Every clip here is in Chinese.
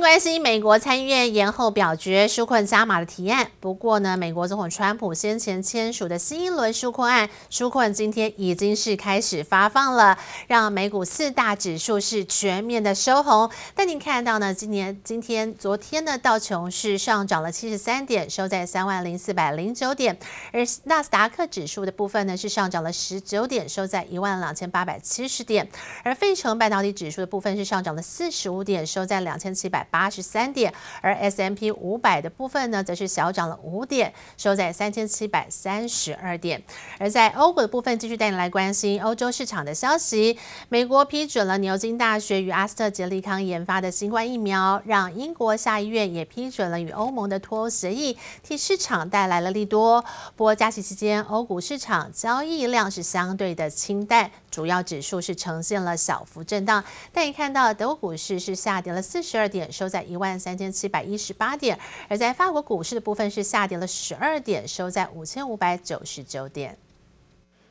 关心美国参议院延后表决纾困加码的提案。不过呢，美国总统川普先前签署的新一轮纾困案，纾困今天已经是开始发放了，让美股四大指数是全面的收红。但您看到呢，今年今天昨天呢，道琼是上涨了七十三点，收在三万零四百零九点；而纳斯达克指数的部分呢，是上涨了十九点，收在一万两千八百七十点；而费城半导体指数的部分是上涨了四十五点，收在两千七百。八十三点，而 S M P 五百的部分呢，则是小涨了五点，收在三千七百三十二点。而在欧股的部分，继续带你来关心欧洲市场的消息。美国批准了牛津大学与阿斯特捷利康研发的新冠疫苗，让英国下议院也批准了与欧盟的脱欧协议，替市场带来了利多。不过假期期间，欧股市场交易量是相对的清淡，主要指数是呈现了小幅震荡。但你看到德国股市是下跌了四十二点。收在一万三千七百一十八点，而在法国股市的部分是下跌了十二点，收在五千五百九十九点。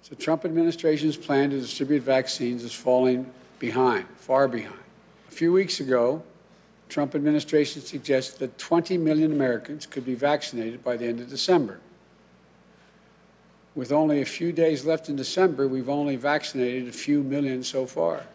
The Trump administration's plan to distribute vaccines is falling behind, far behind. A few weeks ago, Trump administration suggested that 20 million Americans could be vaccinated by the end of December. With only a few days left in December, we've only vaccinated a few million so far.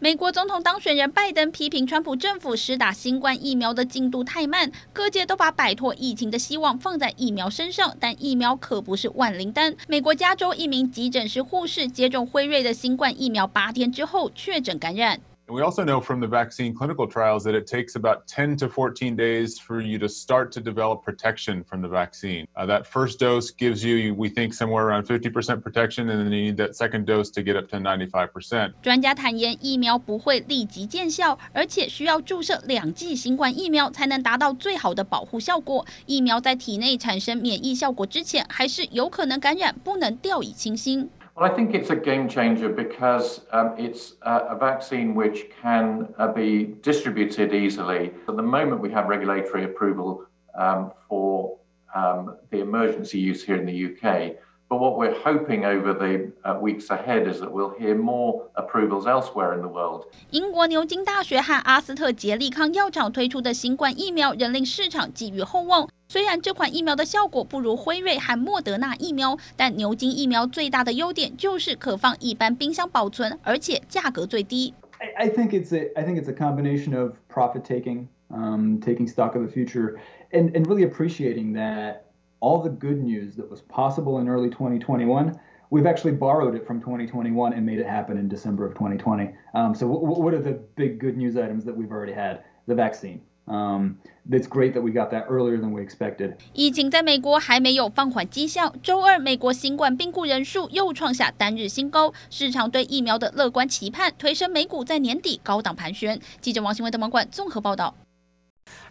美国总统当选人拜登批评川普政府施打新冠疫苗的进度太慢，各界都把摆脱疫情的希望放在疫苗身上，但疫苗可不是万灵丹。美国加州一名急诊室护士接种辉瑞的新冠疫苗八天之后确诊感染。We also know from the vaccine clinical trials that it takes about 10 to 14 days for you to start to develop protection from the vaccine. Uh, that first dose gives you, we think, somewhere around 50% protection, and then you need that second dose to get up to 95%. 专家坦言，疫苗不会立即见效，而且需要注射两剂新冠疫苗才能达到最好的保护效果。疫苗在体内产生免疫效果之前，还是有可能感染，不能掉以轻心。 Well, I think it's a game changer because um, it's uh, a vaccine which can uh, be distributed easily. At the moment, we have regulatory approval um, for um, the emergency use here in the UK. But what we're hoping over the uh, weeks ahead is that we'll hear more approvals elsewhere in the world. 英国牛津大学和阿斯特捷利康药厂推出的新冠疫苗仍令市场寄予厚望。虽然这款疫苗的效果不如辉瑞和莫德纳疫苗，但牛津疫苗最大的优点就是可放一般冰箱保存，而且价格最低。I, I think it's a I think it's a combination of profit taking, um, taking stock of the future, and and really appreciating that all the good news that was possible in early 2021, we've actually borrowed it from 2021 and made it happen in December of 2020. Um, so what are the big good news items that we've already had? The vaccine. Um, it's great that we got that earlier than we expected. 疫情在美国还没有放缓迹象。周二，美国新冠病故人数又创下单日新高，市场对疫苗的乐观期盼推升美股在年底高档盘旋。记者王新文的网管综合报道。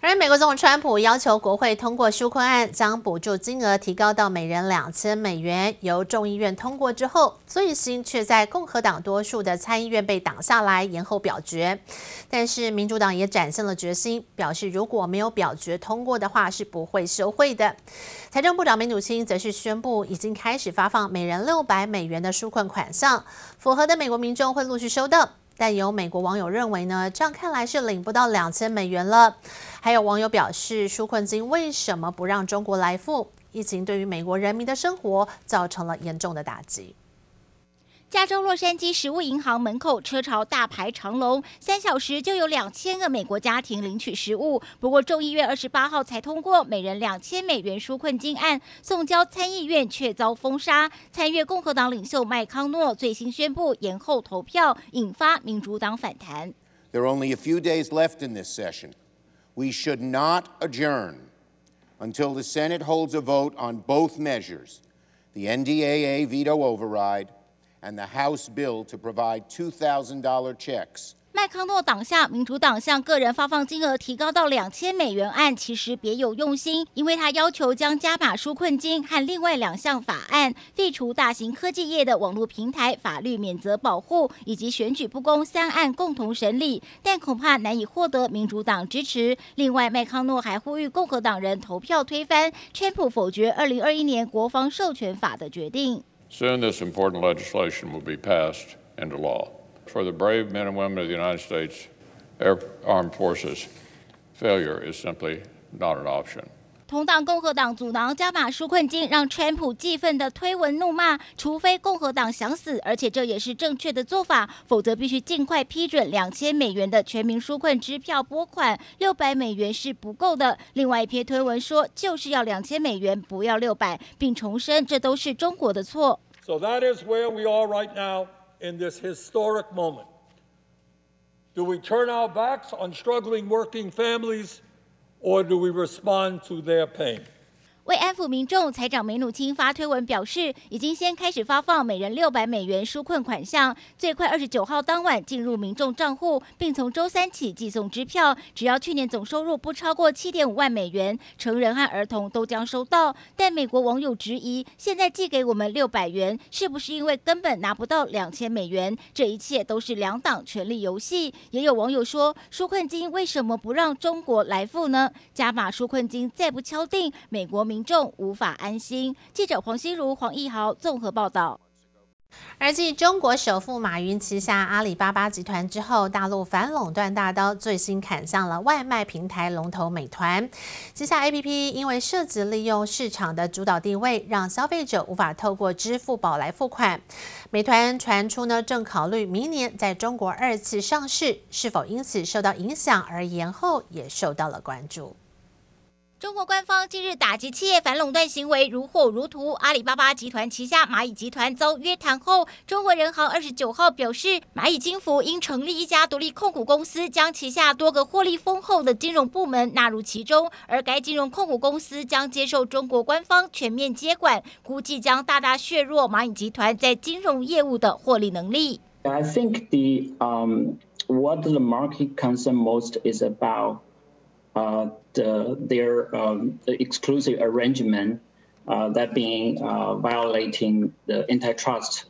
而美国总统川普要求国会通过纾困案，将补助金额提高到每人两千美元。由众议院通过之后，最新却在共和党多数的参议院被挡下来，延后表决。但是民主党也展现了决心，表示如果没有表决通过的话，是不会收会的。财政部长梅努钦则是宣布，已经开始发放每人六百美元的纾困款项，符合的美国民众会陆续收到。但有美国网友认为呢，这样看来是领不到两千美元了。还有网友表示，纾困金为什么不让中国来付？疫情对于美国人民的生活造成了严重的打击。加州洛杉矶食物银行门口车潮大排长龙，三小时就有两千个美国家庭领取食物。不过众议院二十八号才通过每人两千美元纾困金案，送交参议院却遭封杀。参议共和党领袖麦康诺最新宣布延后投票，引发民主党反弹。There are only a few days left in this session. We should not adjourn until the Senate holds a vote on both measures, the NDAA veto override. And the House bill to provide $2,000 checks 麦康诺党下民主党向个人发放金额提高到两千美元案，其实别有用心，因为他要求将加码纾困金和另外两项法案废除大型科技业的网络平台法律免责保护以及选举不公三案共同审理，但恐怕难以获得民主党支持。另外，麦康诺还呼吁共和党人投票推翻川普否决二零二一年国防授权法的决定。Soon, this important legislation will be passed into law. For the brave men and women of the United States Air Armed Forces, failure is simply not an option. 同党共和党阻挠加码纾困金，让川普气愤的推文怒骂：除非共和党想死，而且这也是正确的做法，否则必须尽快批准两千美元的全民纾困支票拨款，六百美元是不够的。另外一篇推文说，就是要两千美元，不要六百，并重申这都是中国的错。So that is where we are right now in this historic moment. Do we turn our backs on struggling working families? Or do we respond to their pain? 为安抚民众，财长梅努钦发推文表示，已经先开始发放每人六百美元纾困款项，最快二十九号当晚进入民众账户，并从周三起寄送支票。只要去年总收入不超过七点五万美元，成人和儿童都将收到。但美国网友质疑，现在寄给我们六百元，是不是因为根本拿不到两千美元？这一切都是两党权力游戏。也有网友说，纾困金为什么不让中国来付呢？加码纾困金再不敲定，美国民众无法安心。记者黄心如、黄义豪综合报道。而继中国首富马云旗下阿里巴巴集团之后，大陆反垄断大刀最新砍向了外卖平台龙头美团旗下 APP，因为涉及利用市场的主导地位，让消费者无法透过支付宝来付款。美团传出呢，正考虑明年在中国二次上市，是否因此受到影响而延后，也受到了关注。中国官方近日打击企业反垄断行为如火如荼，阿里巴巴集团旗下蚂蚁集团遭约谈后，中国人行二十九号表示，蚂蚁金服应成立一家独立控股公司，将旗下多个获利丰厚的金融部门纳入其中，而该金融控股公司将接受中国官方全面接管，估计将大大削弱蚂蚁集团在金融业务的获利能力。I think the um what the market concern most is about. Uh, the, their um, exclusive arrangement uh, that being uh, violating the antitrust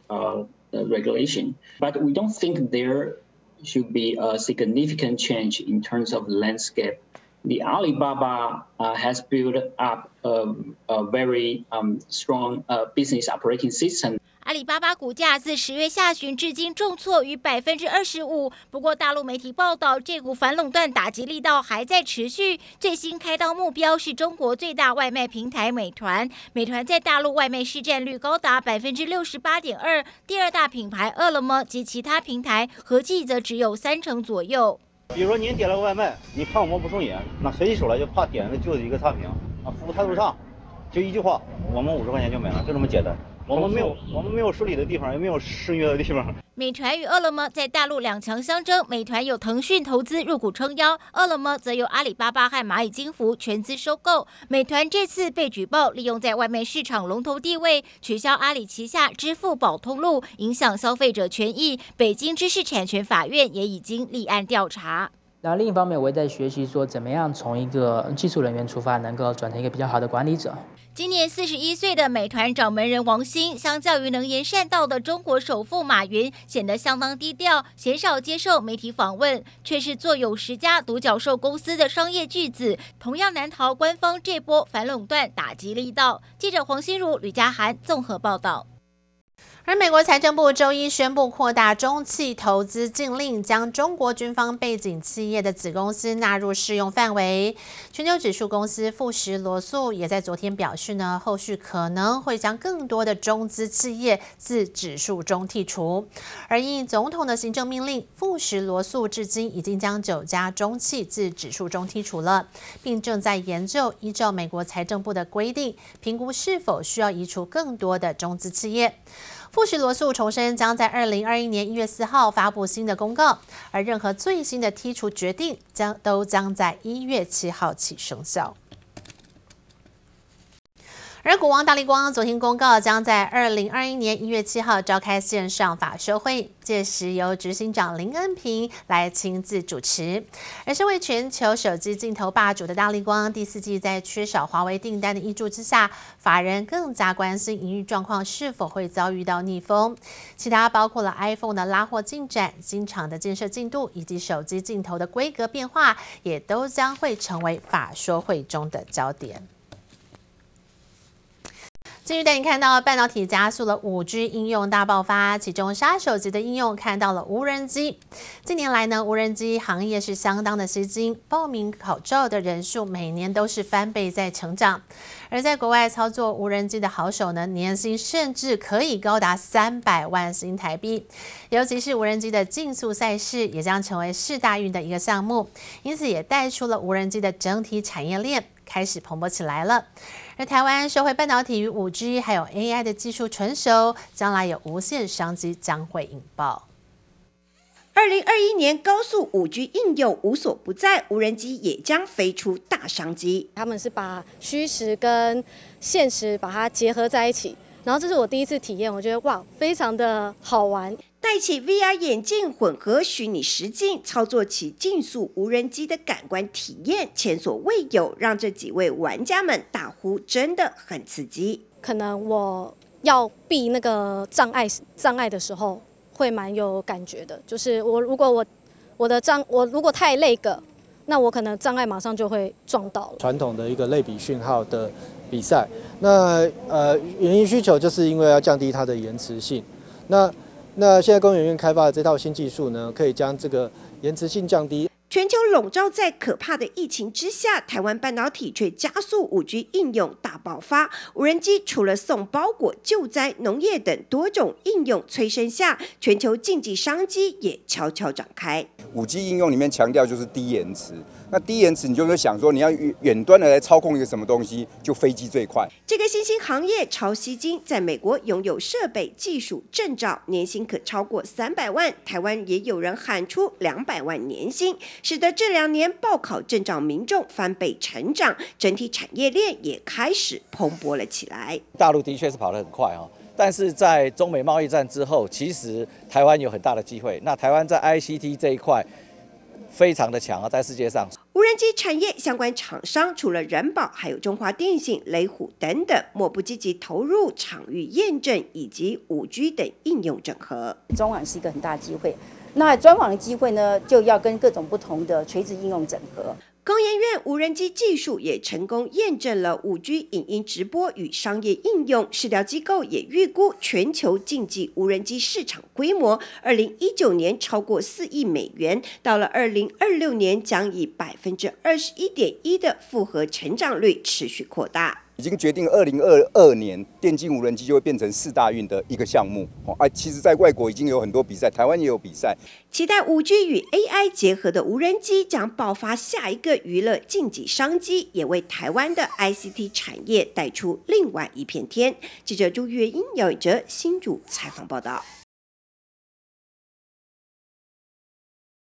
regulation. But we don't think there should be a significant change in terms of landscape. The Alibaba uh, has built up a, a very um, strong uh, business operating system. 阿里巴巴股价自十月下旬至今重挫逾百分之二十五。不过，大陆媒体报道，这股反垄断打击力道还在持续。最新开刀目标是中国最大外卖平台美团。美团在大陆外卖市占率高达百分之六十八点二，第二大品牌饿了么及其他平台合计则只有三成左右。比如说您点了个外卖，你怕我们不送饮，那随手来就怕点的就是一个差评啊，服务态度差，就一句话，我们五十块钱就没了，就这么简单。我们没有，我们没有失礼的地方，也没有失约的地方。美团与饿了么在大陆两强相争，美团有腾讯投资入股撑腰，饿了么则由阿里巴巴和蚂蚁金服全资收购。美团这次被举报利用在外卖市场龙头地位，取消阿里旗下支付宝通路，影响消费者权益。北京知识产权法院也已经立案调查。那另一方面，我也在学习说，怎么样从一个技术人员出发，能够转成一个比较好的管理者。今年四十一岁的美团掌门人王兴，相较于能言善道的中国首富马云，显得相当低调，鲜少接受媒体访问，却是坐拥十家独角兽公司的商业巨子，同样难逃官方这波反垄断打击力道。记者黄心如、吕佳涵综合报道。而美国财政部周一宣布扩大中企投资禁令，将中国军方背景企业的子公司纳入适用范围。全球指数公司富时罗素也在昨天表示呢，后续可能会将更多的中资企业自指数中剔除。而应总统的行政命令，富时罗素至今已经将九家中企自指数中剔除了，并正在研究依照美国财政部的规定，评估是否需要移除更多的中资企业。富时罗素重申，将在二零二一年一月四号发布新的公告，而任何最新的剔除决定将都将在一月七号起生效。而股王大立光昨天公告，将在二零二一年一月七号召开线上法说会，届时由执行长林恩平来亲自主持。而身为全球手机镜头霸主的大立光，第四季在缺少华为订单的挹注之下，法人更加关心营运状况是否会遭遇到逆风。其他包括了 iPhone 的拉货进展、新厂的建设进度以及手机镜头的规格变化，也都将会成为法说会中的焦点。继续带你看到半导体加速了五 G 应用大爆发，其中杀手级的应用看到了无人机。近年来呢，无人机行业是相当的吸睛，报名考照的人数每年都是翻倍在成长。而在国外操作无人机的好手呢，年薪甚至可以高达三百万新台币。尤其是无人机的竞速赛事，也将成为世大运的一个项目，因此也带出了无人机的整体产业链开始蓬勃起来了。而台湾社会半导体与五 G 还有 AI 的技术成熟，将来有无限商机将会引爆。二零二一年高速五 G 应用无所不在，无人机也将飞出大商机。他们是把虚实跟现实把它结合在一起，然后这是我第一次体验，我觉得哇，非常的好玩。戴起 VR 眼镜，混合虚拟实境，操作起竞速无人机的感官体验前所未有，让这几位玩家们大呼真的很刺激。可能我要避那个障碍障碍的时候，会蛮有感觉的。就是我如果我我的障我如果太累个，那我可能障碍马上就会撞到了。传统的一个类比讯号的比赛，那呃原因需求就是因为要降低它的延迟性，那。那现在工研院开发的这套新技术呢，可以将这个延迟性降低。全球笼罩在可怕的疫情之下，台湾半导体却加速五 G 应用大爆发。无人机除了送包裹、救灾、农业等多种应用催生下，全球经济商机也悄悄展开。五 G 应用里面强调就是低延迟。那低延迟，你就会想说，你要远端的来操控一个什么东西，就飞机最快。这个新兴行业超吸金，在美国拥有设备、技术、证照，年薪可超过三百万。台湾也有人喊出两百万年薪，使得这两年报考证照民众翻倍成长，整体产业链也开始蓬勃了起来。大陆的确是跑得很快哦，但是在中美贸易战之后，其实台湾有很大的机会。那台湾在 ICT 这一块。非常的强啊，在世界上，无人机产业相关厂商除了人保，还有中华电信、雷虎等等，莫不积极投入场域验证以及五 G 等应用整合。中网是一个很大的机会，那专网的机会呢，就要跟各种不同的垂直应用整合。工研院无人机技术也成功验证了五 G 影音直播与商业应用，市调机构也预估全球竞技无人机市场规模，二零一九年超过四亿美元，到了二零二六年将以百分之二十一点一的复合成长率持续扩大。已经决定，二零二二年电竞无人机就会变成四大运的一个项目哦。啊，其实，在外国已经有很多比赛，台湾也有比赛。期待五 G 与 AI 结合的无人机将爆发下一个娱乐竞技商机，也为台湾的 ICT 产业带出另外一片天。记者朱月英、姚以哲新主采访报道。